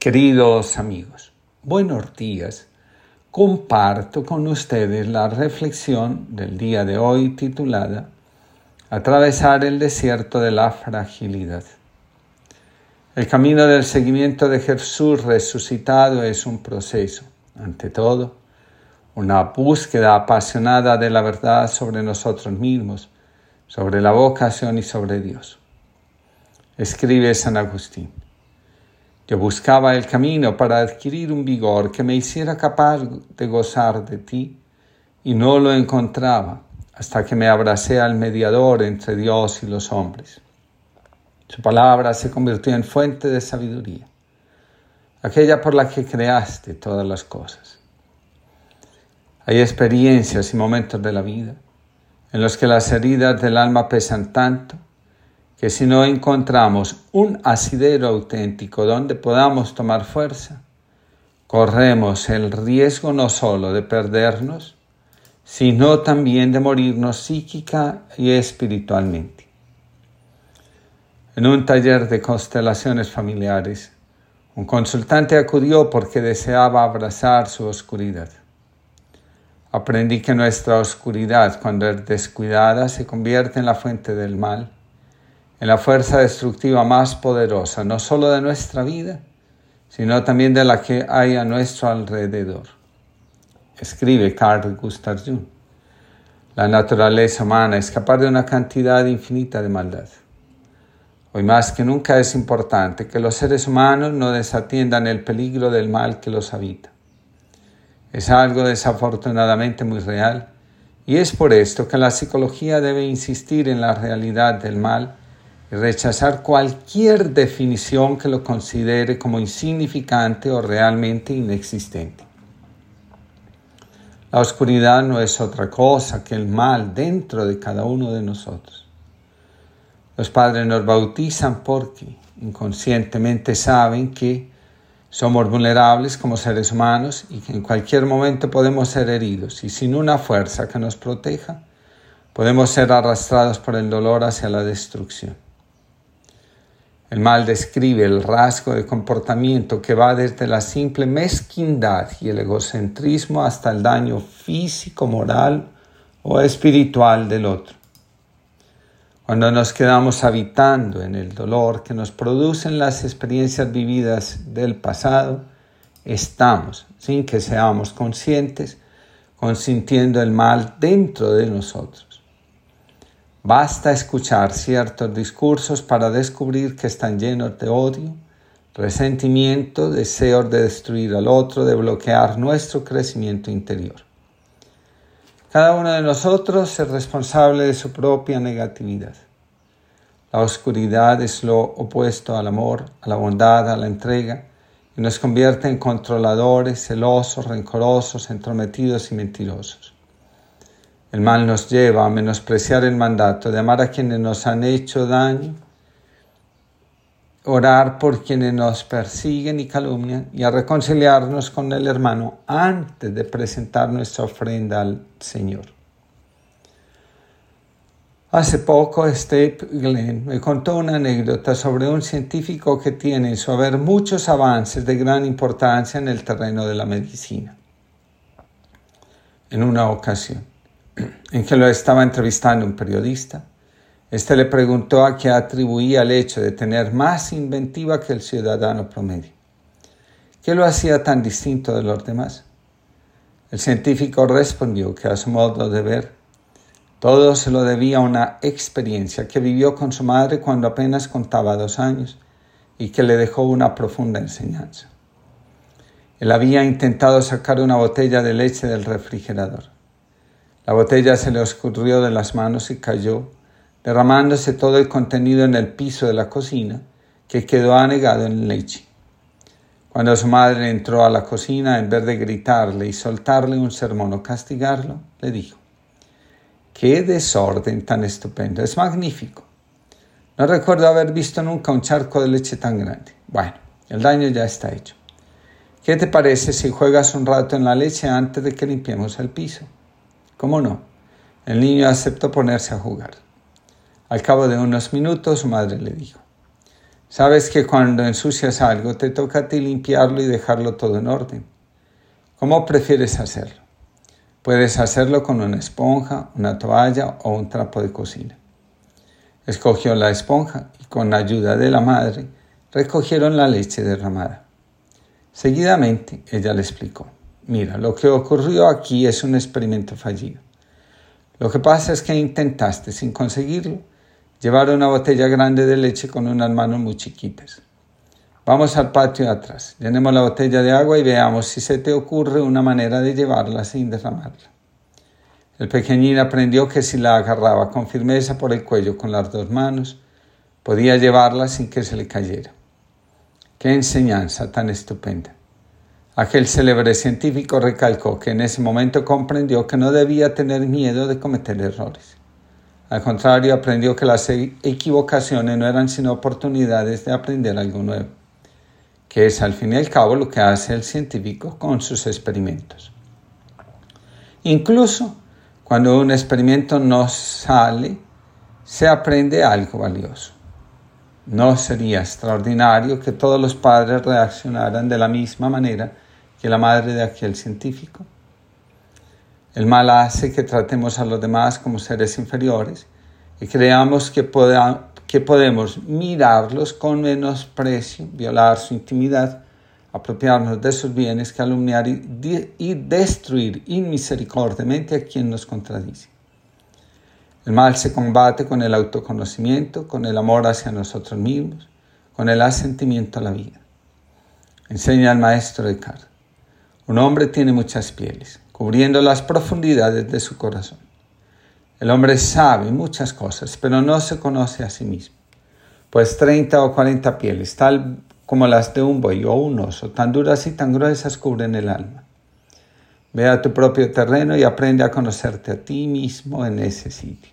Queridos amigos, buenos días. Comparto con ustedes la reflexión del día de hoy titulada Atravesar el desierto de la fragilidad. El camino del seguimiento de Jesús resucitado es un proceso, ante todo, una búsqueda apasionada de la verdad sobre nosotros mismos, sobre la vocación y sobre Dios. Escribe San Agustín. Yo buscaba el camino para adquirir un vigor que me hiciera capaz de gozar de ti y no lo encontraba hasta que me abracé al mediador entre Dios y los hombres. Su palabra se convirtió en fuente de sabiduría, aquella por la que creaste todas las cosas. Hay experiencias y momentos de la vida en los que las heridas del alma pesan tanto que si no encontramos un asidero auténtico donde podamos tomar fuerza, corremos el riesgo no solo de perdernos, sino también de morirnos psíquica y espiritualmente. En un taller de constelaciones familiares, un consultante acudió porque deseaba abrazar su oscuridad. Aprendí que nuestra oscuridad, cuando es descuidada, se convierte en la fuente del mal en la fuerza destructiva más poderosa, no solo de nuestra vida, sino también de la que hay a nuestro alrededor. Escribe Carl Gustav Jung. La naturaleza humana es capaz de una cantidad infinita de maldad. Hoy más que nunca es importante que los seres humanos no desatiendan el peligro del mal que los habita. Es algo desafortunadamente muy real y es por esto que la psicología debe insistir en la realidad del mal rechazar cualquier definición que lo considere como insignificante o realmente inexistente. La oscuridad no es otra cosa que el mal dentro de cada uno de nosotros. Los padres nos bautizan porque inconscientemente saben que somos vulnerables como seres humanos y que en cualquier momento podemos ser heridos y sin una fuerza que nos proteja, podemos ser arrastrados por el dolor hacia la destrucción. El mal describe el rasgo de comportamiento que va desde la simple mezquindad y el egocentrismo hasta el daño físico, moral o espiritual del otro. Cuando nos quedamos habitando en el dolor que nos producen las experiencias vividas del pasado, estamos, sin que seamos conscientes, consintiendo el mal dentro de nosotros. Basta escuchar ciertos discursos para descubrir que están llenos de odio, resentimiento, deseos de destruir al otro, de bloquear nuestro crecimiento interior. Cada uno de nosotros es responsable de su propia negatividad. La oscuridad es lo opuesto al amor, a la bondad, a la entrega, y nos convierte en controladores, celosos, rencorosos, entrometidos y mentirosos. El mal nos lleva a menospreciar el mandato de amar a quienes nos han hecho daño, orar por quienes nos persiguen y calumnian y a reconciliarnos con el hermano antes de presentar nuestra ofrenda al Señor. Hace poco Steve Glenn me contó una anécdota sobre un científico que tiene en su haber muchos avances de gran importancia en el terreno de la medicina. En una ocasión, en que lo estaba entrevistando un periodista. Este le preguntó a qué atribuía el hecho de tener más inventiva que el ciudadano promedio. ¿Qué lo hacía tan distinto de los demás? El científico respondió que a su modo de ver, todo se lo debía a una experiencia que vivió con su madre cuando apenas contaba dos años y que le dejó una profunda enseñanza. Él había intentado sacar una botella de leche del refrigerador. La botella se le escurrió de las manos y cayó, derramándose todo el contenido en el piso de la cocina, que quedó anegado en leche. Cuando su madre entró a la cocina, en vez de gritarle y soltarle un sermón o castigarlo, le dijo, ¡Qué desorden tan estupendo! Es magnífico. No recuerdo haber visto nunca un charco de leche tan grande. Bueno, el daño ya está hecho. ¿Qué te parece si juegas un rato en la leche antes de que limpiemos el piso? ¿Cómo no? El niño aceptó ponerse a jugar. Al cabo de unos minutos su madre le dijo, Sabes que cuando ensucias algo te toca a ti limpiarlo y dejarlo todo en orden. ¿Cómo prefieres hacerlo? Puedes hacerlo con una esponja, una toalla o un trapo de cocina. Escogió la esponja y con la ayuda de la madre recogieron la leche derramada. Seguidamente ella le explicó, mira, lo que ocurrió aquí es un experimento fallido. Lo que pasa es que intentaste, sin conseguirlo, llevar una botella grande de leche con unas manos muy chiquitas. Vamos al patio de atrás, llenemos la botella de agua y veamos si se te ocurre una manera de llevarla sin derramarla. El pequeñín aprendió que si la agarraba con firmeza por el cuello con las dos manos, podía llevarla sin que se le cayera. Qué enseñanza tan estupenda. Aquel célebre científico recalcó que en ese momento comprendió que no debía tener miedo de cometer errores. Al contrario, aprendió que las equivocaciones no eran sino oportunidades de aprender algo nuevo, que es al fin y al cabo lo que hace el científico con sus experimentos. Incluso cuando un experimento no sale, se aprende algo valioso. No sería extraordinario que todos los padres reaccionaran de la misma manera que la madre de aquel científico. El mal hace que tratemos a los demás como seres inferiores y creamos que, que podemos mirarlos con menosprecio, violar su intimidad, apropiarnos de sus bienes, calumniar y, y destruir inmisericordiamente a quien nos contradice. El mal se combate con el autoconocimiento, con el amor hacia nosotros mismos, con el asentimiento a la vida. Enseña el maestro Descartes. Un hombre tiene muchas pieles cubriendo las profundidades de su corazón. El hombre sabe muchas cosas, pero no se conoce a sí mismo, pues 30 o 40 pieles, tal como las de un buey o un oso, tan duras y tan gruesas cubren el alma. Ve a tu propio terreno y aprende a conocerte a ti mismo en ese sitio.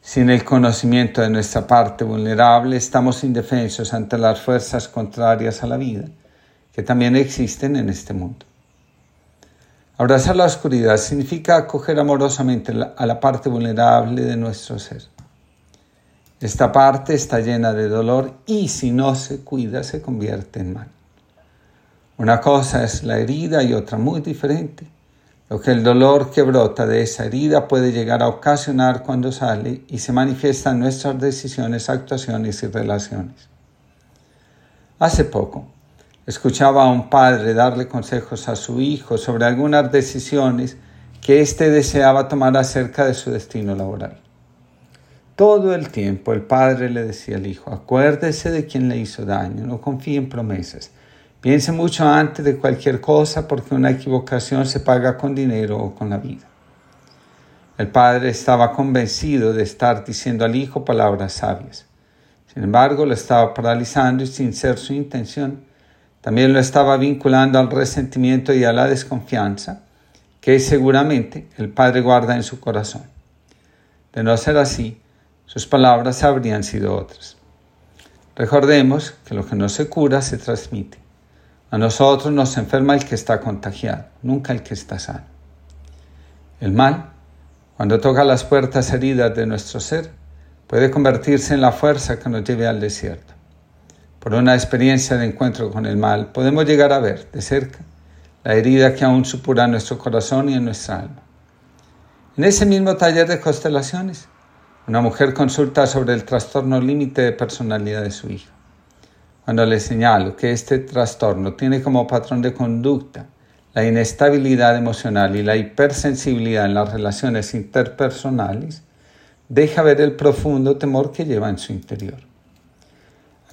Sin el conocimiento de nuestra parte vulnerable, estamos indefensos ante las fuerzas contrarias a la vida, que también existen en este mundo. Abrazar la oscuridad significa acoger amorosamente a la parte vulnerable de nuestro ser. Esta parte está llena de dolor y si no se cuida se convierte en mal. Una cosa es la herida y otra muy diferente. Lo que el dolor que brota de esa herida puede llegar a ocasionar cuando sale y se manifiesta en nuestras decisiones, actuaciones y relaciones. Hace poco, Escuchaba a un padre darle consejos a su hijo sobre algunas decisiones que éste deseaba tomar acerca de su destino laboral. Todo el tiempo el padre le decía al hijo, acuérdese de quien le hizo daño, no confíe en promesas, piense mucho antes de cualquier cosa porque una equivocación se paga con dinero o con la vida. El padre estaba convencido de estar diciendo al hijo palabras sabias. Sin embargo, lo estaba paralizando y sin ser su intención, también lo estaba vinculando al resentimiento y a la desconfianza que seguramente el Padre guarda en su corazón. De no ser así, sus palabras habrían sido otras. Recordemos que lo que no se cura se transmite. A nosotros nos enferma el que está contagiado, nunca el que está sano. El mal, cuando toca las puertas heridas de nuestro ser, puede convertirse en la fuerza que nos lleve al desierto por una experiencia de encuentro con el mal, podemos llegar a ver de cerca la herida que aún supura en nuestro corazón y en nuestra alma. En ese mismo taller de constelaciones, una mujer consulta sobre el trastorno límite de personalidad de su hijo. Cuando le señalo que este trastorno tiene como patrón de conducta la inestabilidad emocional y la hipersensibilidad en las relaciones interpersonales, deja ver el profundo temor que lleva en su interior.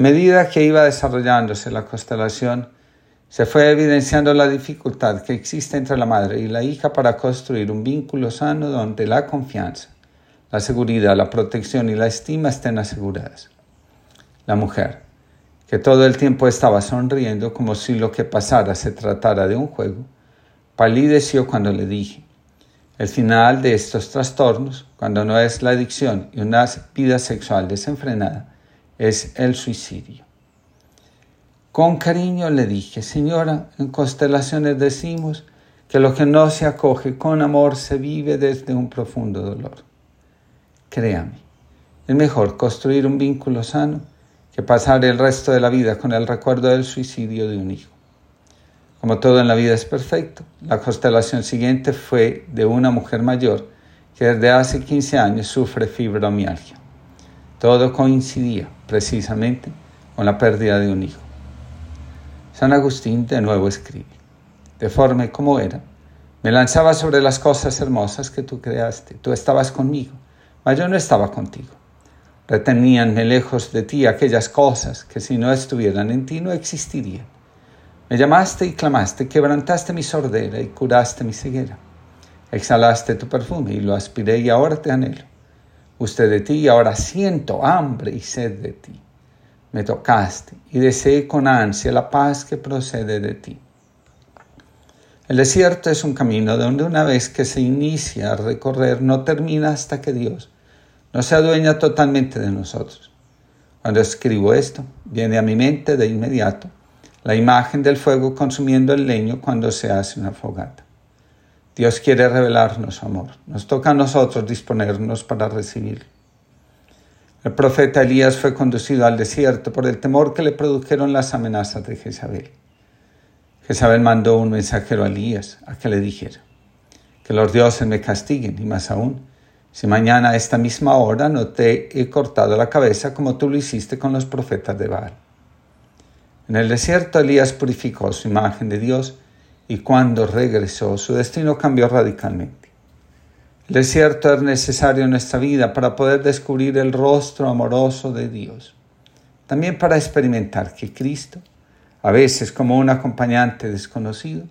Medida que iba desarrollándose la constelación, se fue evidenciando la dificultad que existe entre la madre y la hija para construir un vínculo sano donde la confianza, la seguridad, la protección y la estima estén aseguradas. La mujer, que todo el tiempo estaba sonriendo como si lo que pasara se tratara de un juego, palideció cuando le dije, el final de estos trastornos, cuando no es la adicción y una vida sexual desenfrenada, es el suicidio. Con cariño le dije, señora, en constelaciones decimos que lo que no se acoge con amor se vive desde un profundo dolor. Créame, es mejor construir un vínculo sano que pasar el resto de la vida con el recuerdo del suicidio de un hijo. Como todo en la vida es perfecto, la constelación siguiente fue de una mujer mayor que desde hace 15 años sufre fibromialgia. Todo coincidía precisamente con la pérdida de un hijo. San Agustín de nuevo escribe, deforme como era, me lanzaba sobre las cosas hermosas que tú creaste, tú estabas conmigo, mas yo no estaba contigo. Reteníanme lejos de ti aquellas cosas que si no estuvieran en ti no existirían. Me llamaste y clamaste, quebrantaste mi sordera y curaste mi ceguera. Exhalaste tu perfume y lo aspiré y ahora te anhelo. Usted de ti y ahora siento hambre y sed de ti. Me tocaste y deseé con ansia la paz que procede de ti. El desierto es un camino donde una vez que se inicia a recorrer no termina hasta que Dios no se adueña totalmente de nosotros. Cuando escribo esto, viene a mi mente de inmediato la imagen del fuego consumiendo el leño cuando se hace una fogata. Dios quiere revelarnos amor. Nos toca a nosotros disponernos para recibirlo. El profeta Elías fue conducido al desierto por el temor que le produjeron las amenazas de Jezabel. Jezabel mandó un mensajero a Elías a que le dijera, que los dioses me castiguen y más aún, si mañana a esta misma hora no te he cortado la cabeza como tú lo hiciste con los profetas de Baal. En el desierto Elías purificó su imagen de Dios y cuando regresó su destino cambió radicalmente. El desierto es necesario en nuestra vida para poder descubrir el rostro amoroso de Dios. También para experimentar que Cristo, a veces como un acompañante desconocido,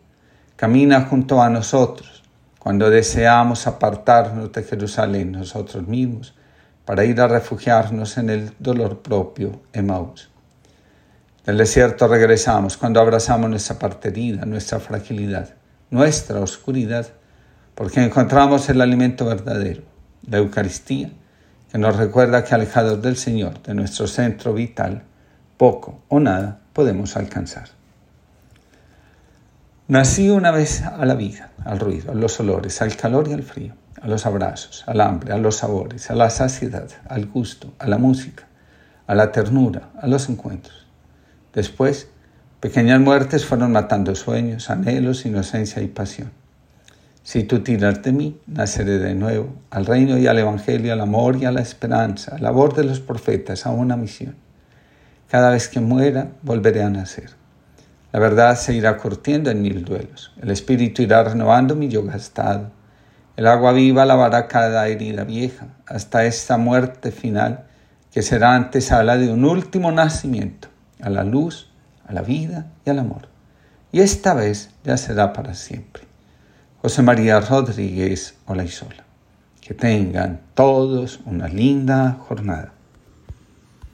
camina junto a nosotros cuando deseamos apartarnos de Jerusalén nosotros mismos para ir a refugiarnos en el dolor propio Emmaus. Del desierto regresamos cuando abrazamos nuestra parte nuestra fragilidad, nuestra oscuridad, porque encontramos el alimento verdadero, la Eucaristía, que nos recuerda que alejados del Señor, de nuestro centro vital, poco o nada podemos alcanzar. Nací una vez a la vida, al ruido, a los olores, al calor y al frío, a los abrazos, al hambre, a los sabores, a la saciedad, al gusto, a la música, a la ternura, a los encuentros. Después, pequeñas muertes fueron matando sueños, anhelos, inocencia y pasión. Si tú tiras de mí, naceré de nuevo, al reino y al evangelio, al amor y a la esperanza, a la labor de los profetas, a una misión. Cada vez que muera, volveré a nacer. La verdad se irá curtiendo en mil duelos. El espíritu irá renovando mi yo gastado. El agua viva lavará cada herida vieja, hasta esta muerte final, que será antesala de un último nacimiento a la luz, a la vida y al amor. Y esta vez ya será para siempre. José María Rodríguez Olaizola. Que tengan todos una linda jornada.